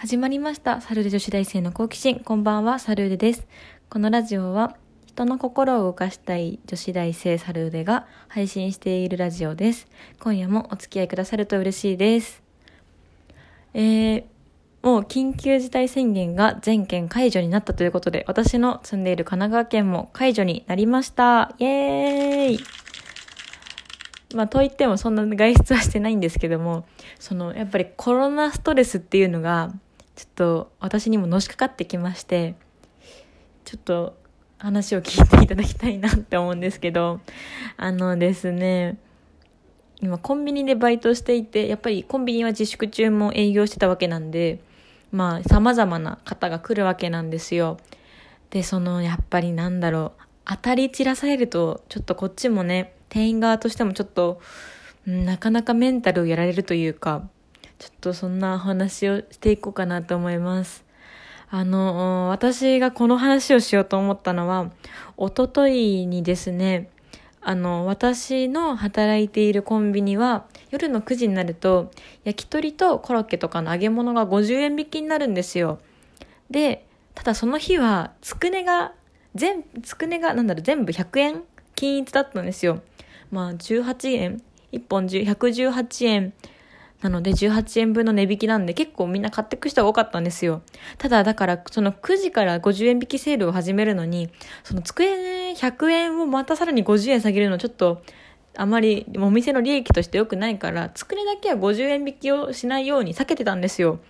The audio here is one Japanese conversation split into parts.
始まりました。サルデ女子大生の好奇心。こんばんは、サルデです。このラジオは、人の心を動かしたい女子大生サルデが配信しているラジオです。今夜もお付き合いくださると嬉しいです。えー、もう緊急事態宣言が全県解除になったということで、私の住んでいる神奈川県も解除になりました。イエーイまあ、といってもそんな外出はしてないんですけども、その、やっぱりコロナストレスっていうのが、ちょっと私にものしかかってきまして、ちょっと話を聞いていただきたいなって思うんですけど、あのですね、今コンビニでバイトしていて、やっぱりコンビニは自粛中も営業してたわけなんで、まあ様々な方が来るわけなんですよ。で、そのやっぱりなんだろう、当たり散らされると、ちょっとこっちもね、店員側としてもちょっと、なかなかメンタルをやられるというか、ちょっとそんなお話をしていこうかなと思います。あの、私がこの話をしようと思ったのは、おとといにですね、あの、私の働いているコンビニは、夜の9時になると、焼き鳥とコロッケとかの揚げ物が50円引きになるんですよ。で、ただその日は、つくねが、全、つくねが、なんだろう、全部100円均一だったんですよ。まあ、18円、1本10 118円なので18円分の値引きなんで結構みんな買ってく人が多かったんですよ。ただだからその9時から50円引きセールを始めるのに、その机100円をまたさらに50円下げるのちょっとあまりお店の利益として良くないから、つくねだけは50円引きをしないように避けてたんですよ。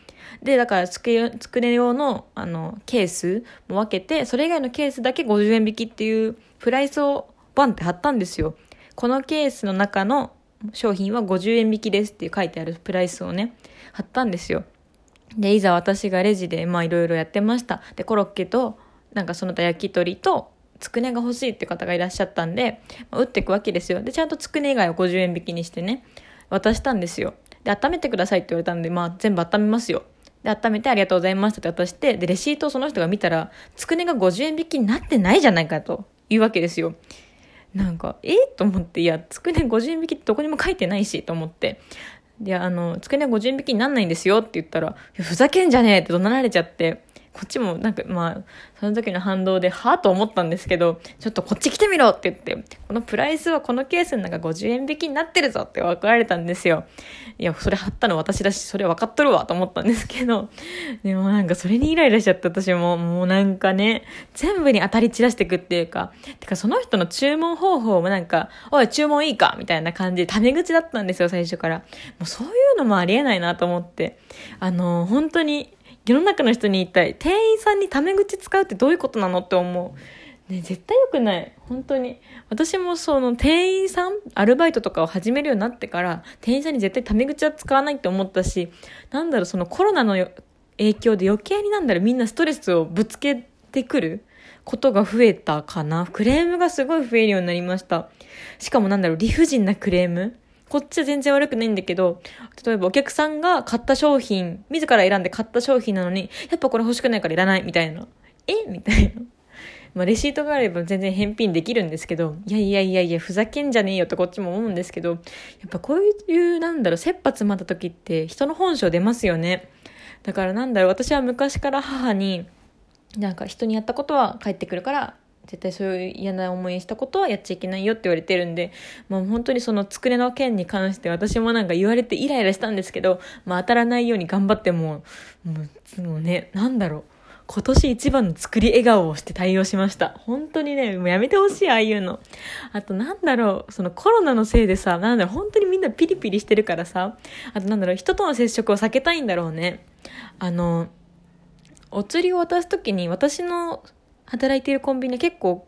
で、だからつくつくね用のあのケースも分けて、それ以外のケースだけ50円引きっていうプライスをバンって貼ったんですよ。このケースの中の商品は50円引きですって書いてあるプライスをね、貼ったんですよ。で、いざ私がレジで、まあいろいろやってました。で、コロッケと、なんかその他焼き鳥と、つくねが欲しいって方がいらっしゃったんで、まあ、打っていくわけですよ。で、ちゃんとつくね以外を50円引きにしてね、渡したんですよ。で、温めてくださいって言われたんで、まあ全部温めますよ。で、温めてありがとうございましたって渡して、で、レシートをその人が見たら、つくねが50円引きになってないじゃないかというわけですよ。なんか、えっと思って、いや、つくね50円引きってどこにも書いてないし、と思って。で、あの、つくね50円引きになんないんですよって言ったら、ふざけんじゃねえって怒鳴られちゃって、こっちもなんか、まあ、その時の反動で、はぁと思ったんですけど、ちょっとこっち来てみろって言って、このプライスはこのケースの中50円引きになってるぞって分かられたんですよ。いや、それ貼ったの私だし、それ分かっとるわと思ったんですけど、でもなんかそれにイライラしちゃって私も、もうなんかね、全部に当たり散らしてくっていうか、てかその人の注文方法もなんか、おい、注文いいかみたいな感じでタメ口だったんですよ、最初から。もうそういうのもありえないなと思って。あの、本当に、世の中の人に言いたい。店員さんにタメ口使うってどういうことなのって思う。ね、絶対良くない。本当に。私もその店員さん、アルバイトとかを始めるようになってから、店員さんに絶対タメ口は使わないって思ったし、なんだろう、そのコロナの影響で余計になんだろう、みんなストレスをぶつけてくることが増えたかな。クレームがすごい増えるようになりました。しかもなんだろう、理不尽なクレームこっちは全然悪くないんだけど、例えばお客さんが買った商品、自ら選んで買った商品なのに、やっぱこれ欲しくないからいらないみたいな。え？みたいな。まあ、レシートがあれば全然返品できるんですけど、いやいやいやいや、ふざけんじゃねえよってこっちも思うんですけど、やっぱこういう、なんだろう、切羽詰まった時って人の本性出ますよね。だからなんだろう、私は昔から母に、なんか人にやったことは返ってくるから、絶対そういう嫌な思いしたことはやっちゃいけないよって言われてるんで、もう本当にその机の件に関して私もなんか言われてイライラしたんですけど、まあ当たらないように頑張っても、もう、もうね、なんだろう。今年一番の作り笑顔をして対応しました。本当にね、もうやめてほしい、ああいうの。あとなんだろう、そのコロナのせいでさ、なんだろう、本当にみんなピリピリしてるからさ、あとなんだろう、人との接触を避けたいんだろうね。あの、お釣りを渡すときに私の働いているコンビニ結構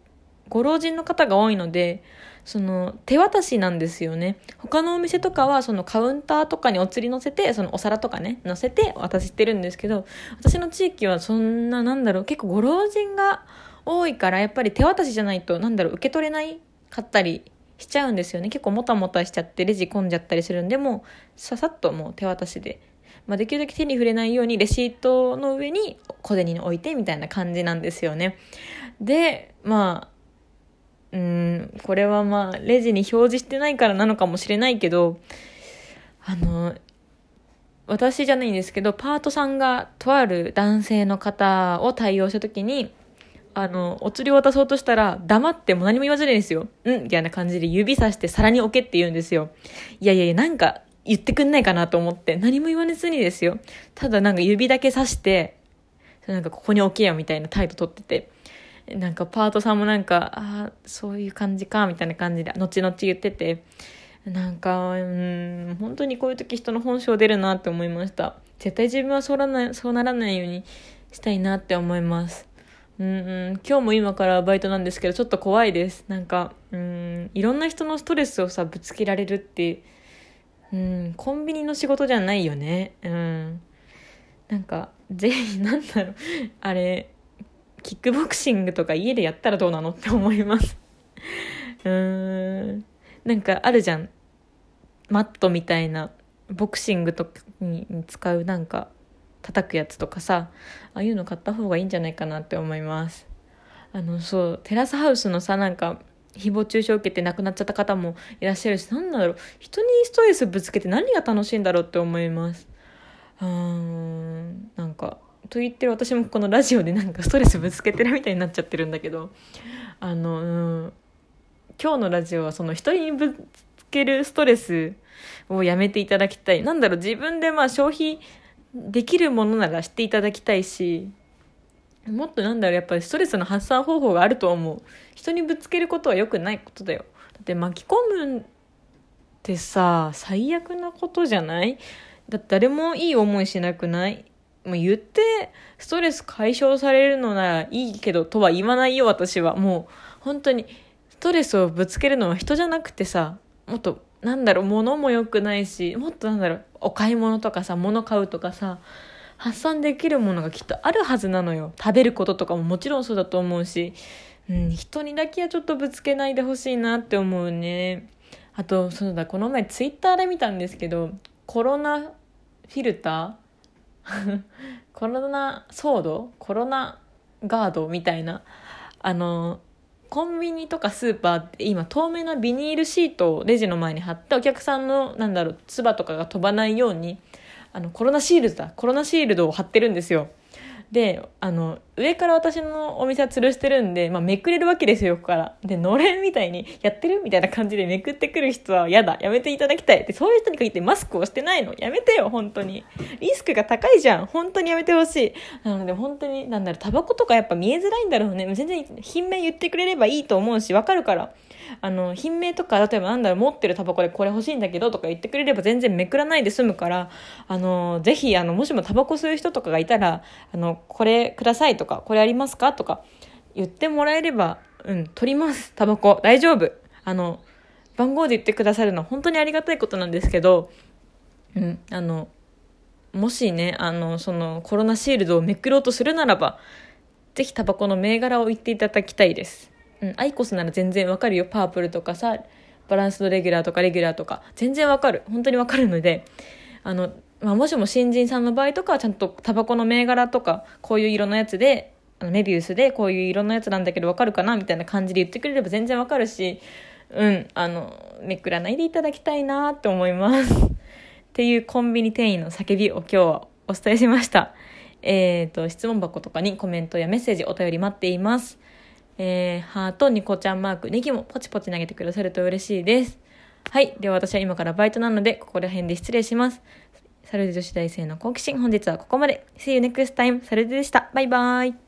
ご老人の方が多いので、その手渡しなんですよね。他のお店とかはそのカウンターとかにお釣り乗せて、そのお皿とかね、乗せて渡してるんですけど、私の地域はそんな、なんだろう、結構ご老人が多いから、やっぱり手渡しじゃないと、なんだろう、受け取れないかったりしちゃうんですよね。結構もたもたしちゃってレジ込んじゃったりするんで、もうささっともう手渡しで。まあ、できるだけ手に触れないようにレシートの上に小銭に置いてみたいな感じなんですよね。で、まあ、うん、これはまあ、レジに表示してないからなのかもしれないけど、あの、私じゃないんですけど、パートさんがとある男性の方を対応した時に、あの、お釣りを渡そうとしたら、黙っても何も言わずにですよ。うんみたいな感じで指さして皿に置けって言うんですよ。いやいやいや、なんか言ってくんないかなと思って、何も言わずにですよ。ただなんか指だけ刺して、なんかここに置けよみたいな態度取ってて。なんかパートさんもなんか、ああ、そういう感じか、みたいな感じで、後々言ってて、なんか、うん、本当にこういう時人の本性出るなって思いました。絶対自分はそうらない、そうならないようにしたいなって思います。うん、今日も今からバイトなんですけど、ちょっと怖いです。なんか、うん、いろんな人のストレスをさ、ぶつけられるって、うん、コンビニの仕事じゃないよね。うん。なんか、ぜひ、なんだろう、あれ、キックボクシングとか家でやったらどうなのって思います。うーん。なんかあるじゃん。マットみたいな、ボクシングとかに使うなんか、叩くやつとかさ、ああいうの買った方がいいんじゃないかなって思います。あの、そう、テラスハウスのさ、なんか、誹謗中傷を受けて亡くなっちゃった方もいらっしゃるし、なんだろう、人にストレスぶつけて何が楽しいんだろうって思います。うん、なんか、と言ってる私もこのラジオでなんかストレスぶつけてるみたいになっちゃってるんだけど、あの、うん、今日のラジオはその人にぶつけるストレスをやめていただきたい。なんだろう、自分でまあ消費できるものならしていただきたいし、もっとなんだろう、やっぱりストレスの発散方法があると思う。人にぶつけることは良くないことだよ。だって巻き込むってさ、最悪なことじゃない？だって誰もいい思いしなくない？もう言って、ストレス解消されるのならいいけどとは言わないよ、私は。もう、本当に。ストレスをぶつけるのは人じゃなくてさ、もっと、なんだろう、物も良くないし、もっとなんだろう、お買い物とかさ、物買うとかさ、発散できるものがきっとあるはずなのよ。食べることとかももちろんそうだと思うし、うん、人にだけはちょっとぶつけないでほしいなって思うね。あと、そうだ、この前ツイッターで見たんですけど、コロナフィルター？コロナソードコロナガードみたいな、あの、コンビニとかスーパーって今透明なビニールシートをレジの前に貼ってお客さんのなんだろう唾とかが飛ばないようにあのコロナシールドだ。コロナシールドを貼ってるんですよ。であの上から私のお店は吊るしてるんで、まあ、めくれるわけですよ横から。でのれんみたいにやってるみたいな感じでめくってくる人は嫌だ。やめていただきたい。でそういう人に限ってマスクをしてないの。やめてよ本当に。リスクが高いじゃん。本当にやめてほしい。なので本当になんだろうタバコとかやっぱ見えづらいんだろうね。全然品名言ってくれればいいと思うしわかるから。あの、品名とか、例えばなんだろう、持ってるタバコでこれ欲しいんだけどとか言ってくれれば全然めくらないで済むから、あの、ぜひ、あの、もしもタバコ吸う人とかがいたら、あの、これくださいとかか、これありますか？とか言ってもらえれば、うん、取ります、タバコ。大丈夫。あの、番号で言ってくださるのは本当にありがたいことなんですけど、うん、あの、もしね、あの、そのコロナシールドをめくろうとするならば、ぜひタバコの銘柄を言っていただきたいです。うん、アイコスなら全然わかるよ。パープルとかさ、バランスドレギュラーとかレギュラーとか、全然わかる。本当にわかるので、あの、まあ、もしも新人さんの場合とかはちゃんとタバコの銘柄とか、こういう色のやつで、あのメビウスでこういう色のやつなんだけどわかるかなみたいな感じで言ってくれれば全然わかるし、うん、あの、めくらないでいただきたいなって思います。っていうコンビニ店員の叫びを今日はお伝えしました。えっ、ー、と、質問箱とかにコメントやメッセージお便り待っています。えー、ハート、ニコちゃんマーク、ネギもポチポチ投げてくださると嬉しいです。はい。では私は今からバイトなので、ここら辺で失礼します。サルデ女子大生の好奇心、本日はここまで。See you next time. サルデでした。バイバイ。